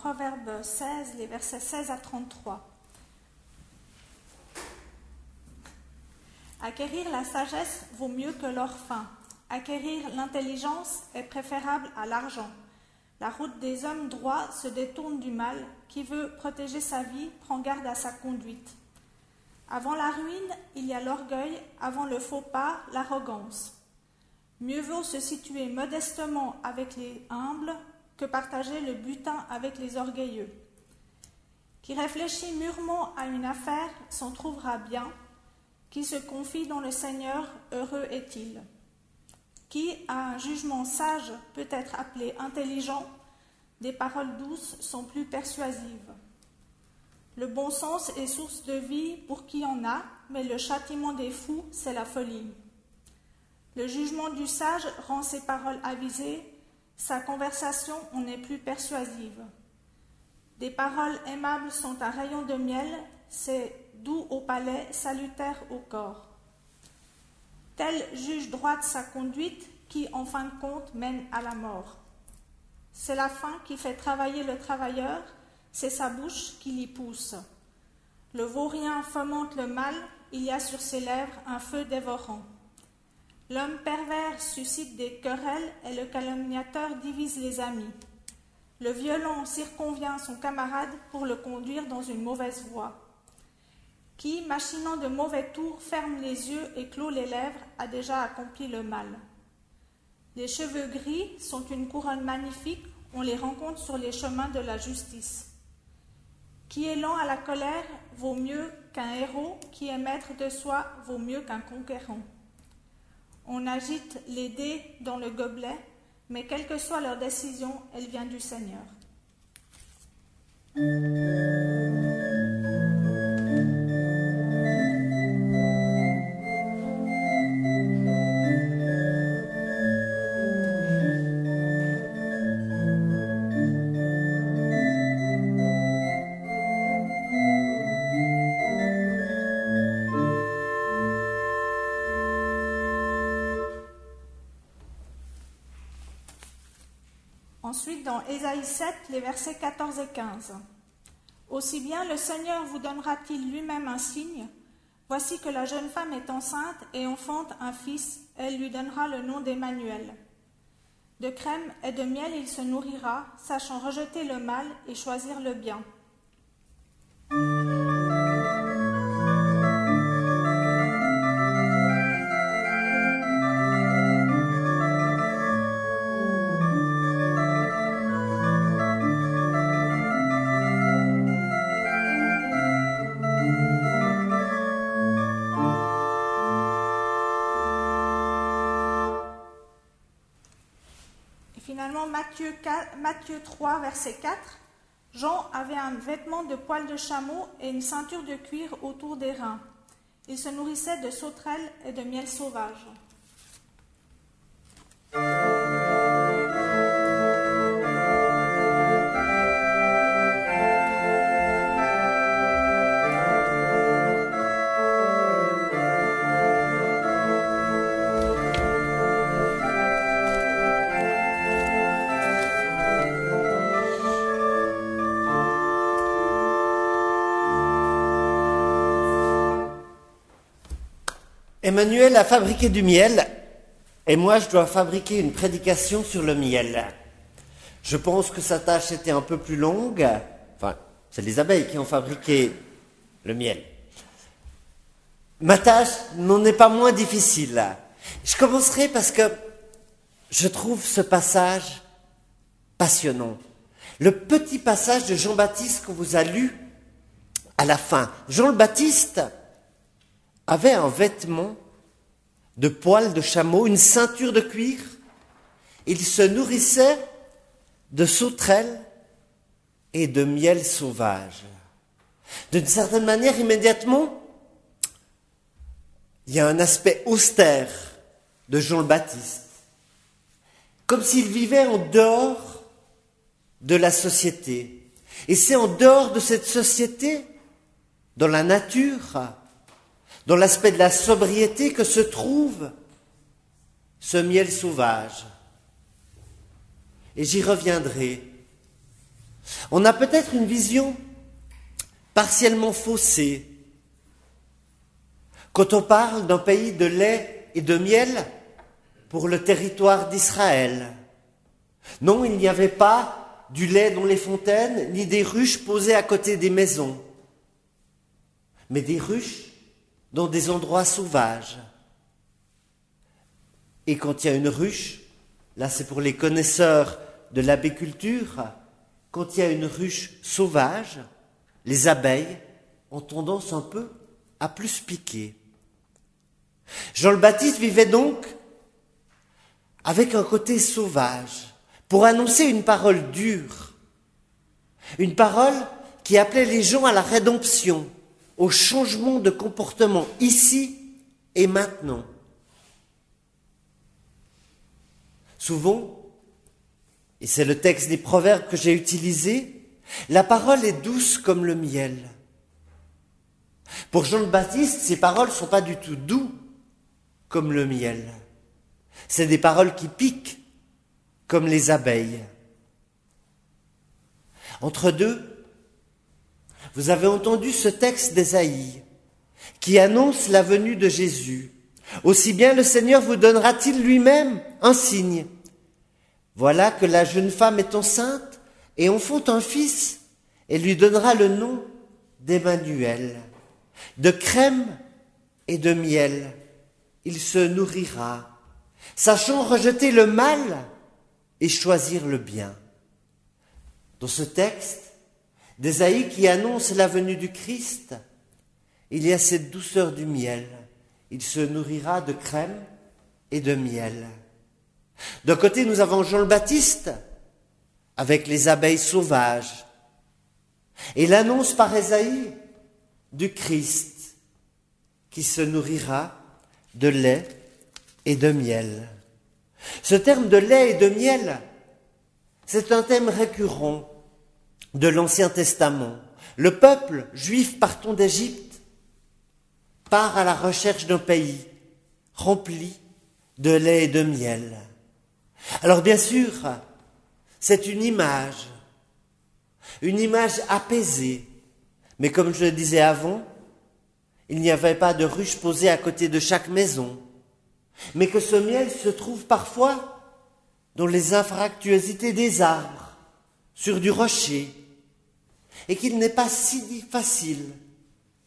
Proverbe 16, les versets 16 à 33. Acquérir la sagesse vaut mieux que l'or fin. Acquérir l'intelligence est préférable à l'argent. La route des hommes droits se détourne du mal. Qui veut protéger sa vie prend garde à sa conduite. Avant la ruine, il y a l'orgueil, avant le faux pas, l'arrogance. Mieux vaut se situer modestement avec les humbles que partager le butin avec les orgueilleux. Qui réfléchit mûrement à une affaire s'en trouvera bien. Qui se confie dans le Seigneur, heureux est-il. Qui a un jugement sage peut être appelé intelligent, des paroles douces sont plus persuasives. Le bon sens est source de vie pour qui en a, mais le châtiment des fous, c'est la folie. Le jugement du sage rend ses paroles avisées, sa conversation en est plus persuasive. Des paroles aimables sont un rayon de miel, c'est doux au palais, salutaire au corps. Tel juge droite sa conduite qui, en fin de compte, mène à la mort. C'est la faim qui fait travailler le travailleur, c'est sa bouche qui l'y pousse. Le vaurien fomente le mal, il y a sur ses lèvres un feu dévorant. L'homme pervers suscite des querelles et le calomniateur divise les amis. Le violent circonvient son camarade pour le conduire dans une mauvaise voie. Qui, machinant de mauvais tours, ferme les yeux et clôt les lèvres, a déjà accompli le mal. Les cheveux gris sont une couronne magnifique, on les rencontre sur les chemins de la justice. Qui est lent à la colère vaut mieux qu'un héros, qui est maître de soi vaut mieux qu'un conquérant. On agite les dés dans le gobelet, mais quelle que soit leur décision, elle vient du Seigneur. Ensuite, dans Ésaïe 7, les versets 14 et 15. Aussi bien le Seigneur vous donnera-t-il lui-même un signe Voici que la jeune femme est enceinte et enfante un fils, elle lui donnera le nom d'Emmanuel. De crème et de miel il se nourrira, sachant rejeter le mal et choisir le bien. Matthieu, 4, Matthieu 3, verset 4, Jean avait un vêtement de poil de chameau et une ceinture de cuir autour des reins. Il se nourrissait de sauterelles et de miel sauvage. Emmanuel a fabriqué du miel et moi je dois fabriquer une prédication sur le miel. Je pense que sa tâche était un peu plus longue. Enfin, c'est les abeilles qui ont fabriqué le miel. Ma tâche n'en est pas moins difficile. Je commencerai parce que je trouve ce passage passionnant. Le petit passage de Jean-Baptiste qu'on vous a lu à la fin. Jean le Baptiste avait un vêtement de poils de chameau, une ceinture de cuir. Il se nourrissait de sauterelles et de miel sauvage. D'une certaine manière, immédiatement, il y a un aspect austère de Jean le Baptiste, comme s'il vivait en dehors de la société. Et c'est en dehors de cette société, dans la nature, dans l'aspect de la sobriété que se trouve ce miel sauvage. Et j'y reviendrai. On a peut-être une vision partiellement faussée quand on parle d'un pays de lait et de miel pour le territoire d'Israël. Non, il n'y avait pas du lait dans les fontaines, ni des ruches posées à côté des maisons, mais des ruches dans des endroits sauvages. Et quand il y a une ruche, là c'est pour les connaisseurs de l'abéculture, quand il y a une ruche sauvage, les abeilles ont tendance un peu à plus piquer. Jean le Baptiste vivait donc avec un côté sauvage pour annoncer une parole dure, une parole qui appelait les gens à la rédemption, au changement de comportement ici et maintenant. Souvent, et c'est le texte des proverbes que j'ai utilisé, la parole est douce comme le miel. Pour Jean le Baptiste, ces paroles ne sont pas du tout doux comme le miel. C'est des paroles qui piquent comme les abeilles. Entre deux, vous avez entendu ce texte d'Ésaïe qui annonce la venue de Jésus. Aussi bien le Seigneur vous donnera-t-il lui-même un signe. Voilà que la jeune femme est enceinte et enfante un fils et lui donnera le nom d'Emmanuel. De crème et de miel, il se nourrira, sachant rejeter le mal et choisir le bien. Dans ce texte, d'Ésaïe qui annonce la venue du Christ, il y a cette douceur du miel. Il se nourrira de crème et de miel. D'un côté, nous avons Jean le Baptiste avec les abeilles sauvages et l'annonce par Ésaïe du Christ qui se nourrira de lait et de miel. Ce terme de lait et de miel, c'est un thème récurrent de l'Ancien Testament. Le peuple juif partant d'Égypte part à la recherche d'un pays rempli de lait et de miel. Alors bien sûr, c'est une image, une image apaisée, mais comme je le disais avant, il n'y avait pas de ruche posée à côté de chaque maison, mais que ce miel se trouve parfois dans les infractuosités des arbres, sur du rocher, et qu'il n'est pas si facile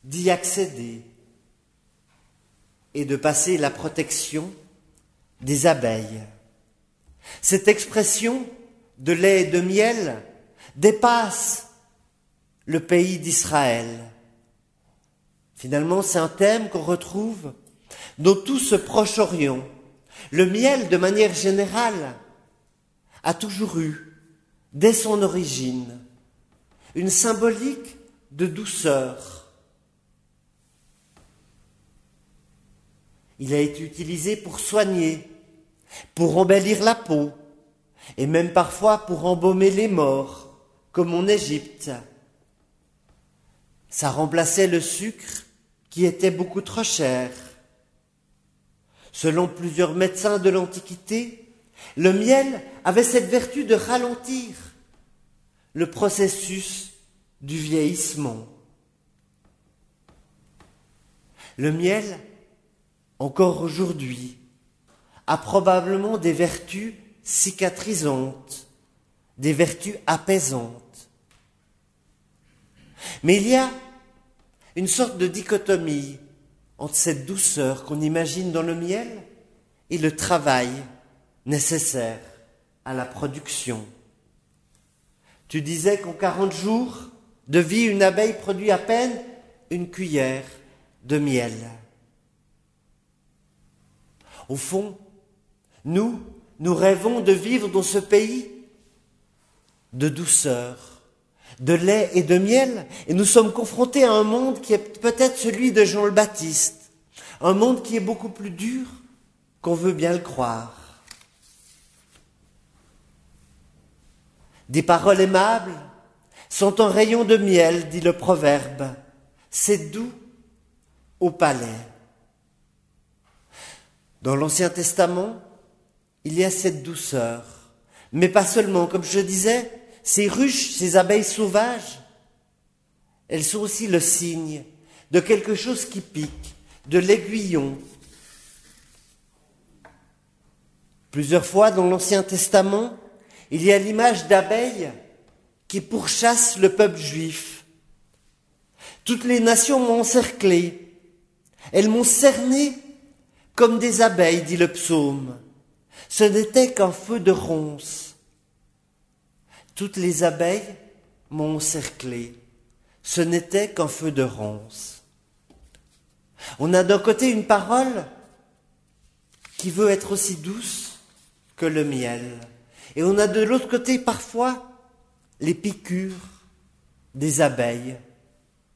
d'y accéder et de passer la protection des abeilles. Cette expression de lait et de miel dépasse le pays d'Israël. Finalement, c'est un thème qu'on retrouve dans tout ce Proche-Orient. Le miel, de manière générale, a toujours eu, dès son origine, une symbolique de douceur. Il a été utilisé pour soigner, pour embellir la peau, et même parfois pour embaumer les morts, comme en Égypte. Ça remplaçait le sucre qui était beaucoup trop cher. Selon plusieurs médecins de l'Antiquité, le miel avait cette vertu de ralentir le processus du vieillissement. Le miel, encore aujourd'hui, a probablement des vertus cicatrisantes, des vertus apaisantes. Mais il y a une sorte de dichotomie entre cette douceur qu'on imagine dans le miel et le travail nécessaire à la production. Tu disais qu'en 40 jours de vie, une abeille produit à peine une cuillère de miel. Au fond, nous, nous rêvons de vivre dans ce pays de douceur, de lait et de miel, et nous sommes confrontés à un monde qui est peut-être celui de Jean le Baptiste, un monde qui est beaucoup plus dur qu'on veut bien le croire. Des paroles aimables sont un rayon de miel, dit le proverbe. C'est doux au palais. Dans l'Ancien Testament, il y a cette douceur, mais pas seulement, comme je disais, ces ruches, ces abeilles sauvages, elles sont aussi le signe de quelque chose qui pique, de l'aiguillon. Plusieurs fois dans l'Ancien Testament, il y a l'image d'abeilles qui pourchassent le peuple juif. Toutes les nations m'ont encerclé. Elles m'ont cerné comme des abeilles, dit le psaume. Ce n'était qu'un feu de ronces. Toutes les abeilles m'ont encerclé. Ce n'était qu'un feu de ronces. On a d'un côté une parole qui veut être aussi douce que le miel. Et on a de l'autre côté parfois les piqûres des abeilles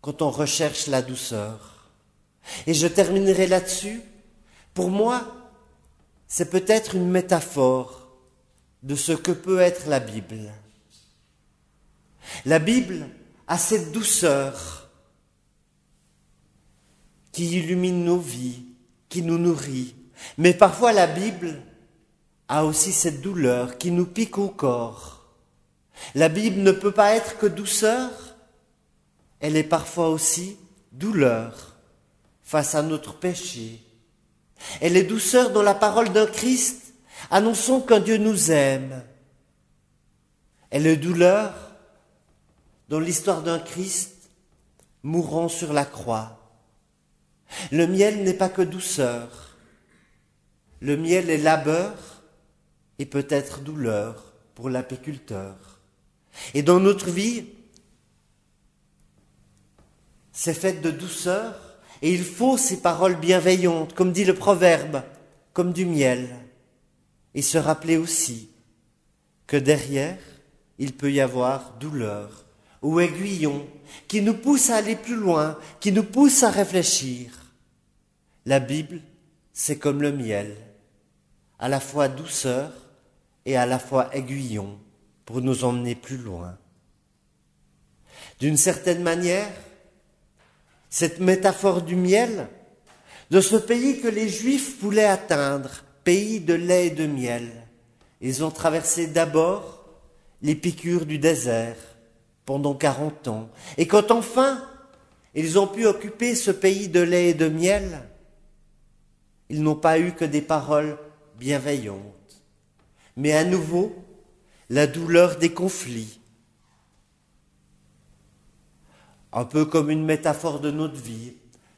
quand on recherche la douceur. Et je terminerai là-dessus. Pour moi, c'est peut-être une métaphore de ce que peut être la Bible. La Bible a cette douceur qui illumine nos vies, qui nous nourrit. Mais parfois la Bible a aussi cette douleur qui nous pique au corps. La Bible ne peut pas être que douceur, elle est parfois aussi douleur face à notre péché. Elle est douceur dans la parole d'un Christ annonçant qu'un Dieu nous aime. Elle est douleur dans l'histoire d'un Christ mourant sur la croix. Le miel n'est pas que douceur. Le miel est labeur et peut-être douleur pour l'apiculteur. Et dans notre vie, c'est fait de douceur et il faut ces paroles bienveillantes, comme dit le proverbe, comme du miel. Et se rappeler aussi que derrière, il peut y avoir douleur ou aiguillon qui nous pousse à aller plus loin, qui nous pousse à réfléchir. La Bible, c'est comme le miel, à la fois douceur et à la fois aiguillon pour nous emmener plus loin. D'une certaine manière, cette métaphore du miel, de ce pays que les Juifs voulaient atteindre, pays de lait et de miel. Ils ont traversé d'abord les piqûres du désert pendant quarante ans. Et quand enfin ils ont pu occuper ce pays de lait et de miel, ils n'ont pas eu que des paroles bienveillantes mais à nouveau la douleur des conflits. Un peu comme une métaphore de notre vie,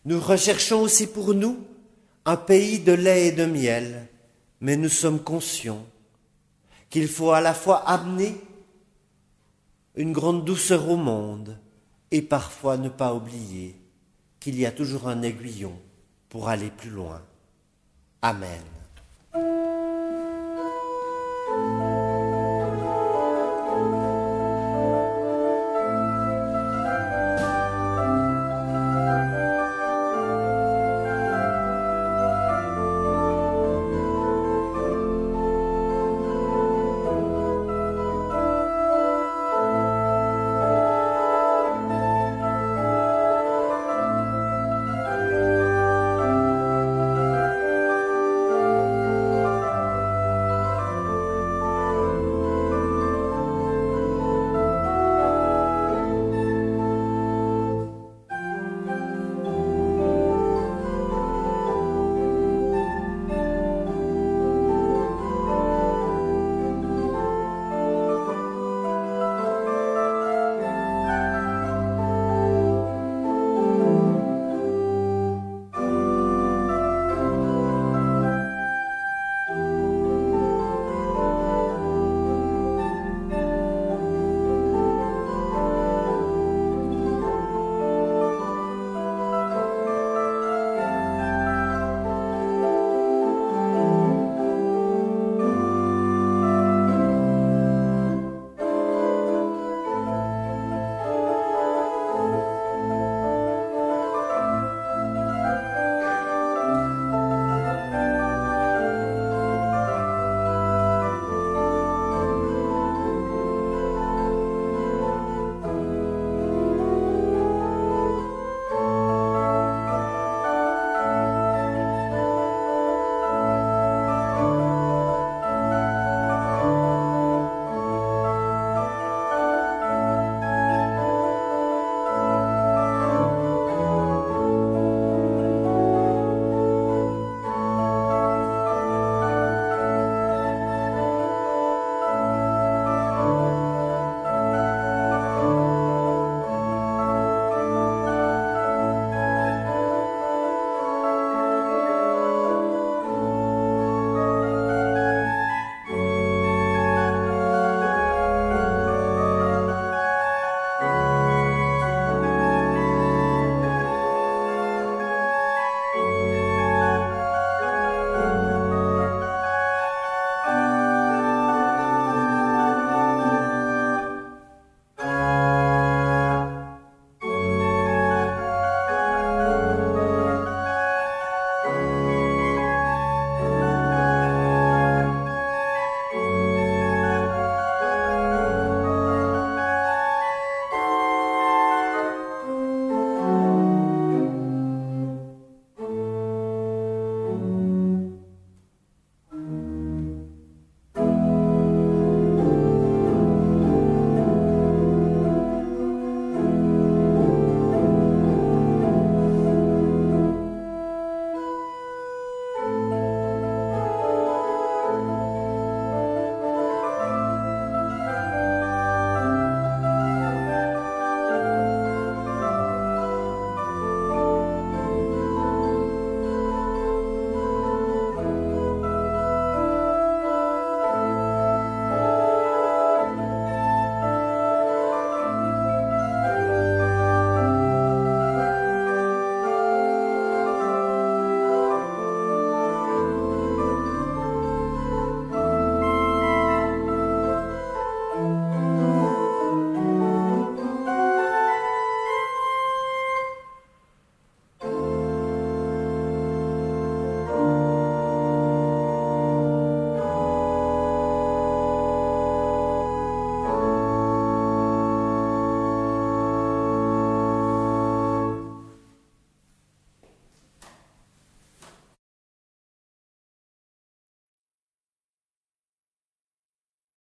nous recherchons aussi pour nous un pays de lait et de miel, mais nous sommes conscients qu'il faut à la fois amener une grande douceur au monde et parfois ne pas oublier qu'il y a toujours un aiguillon pour aller plus loin. Amen.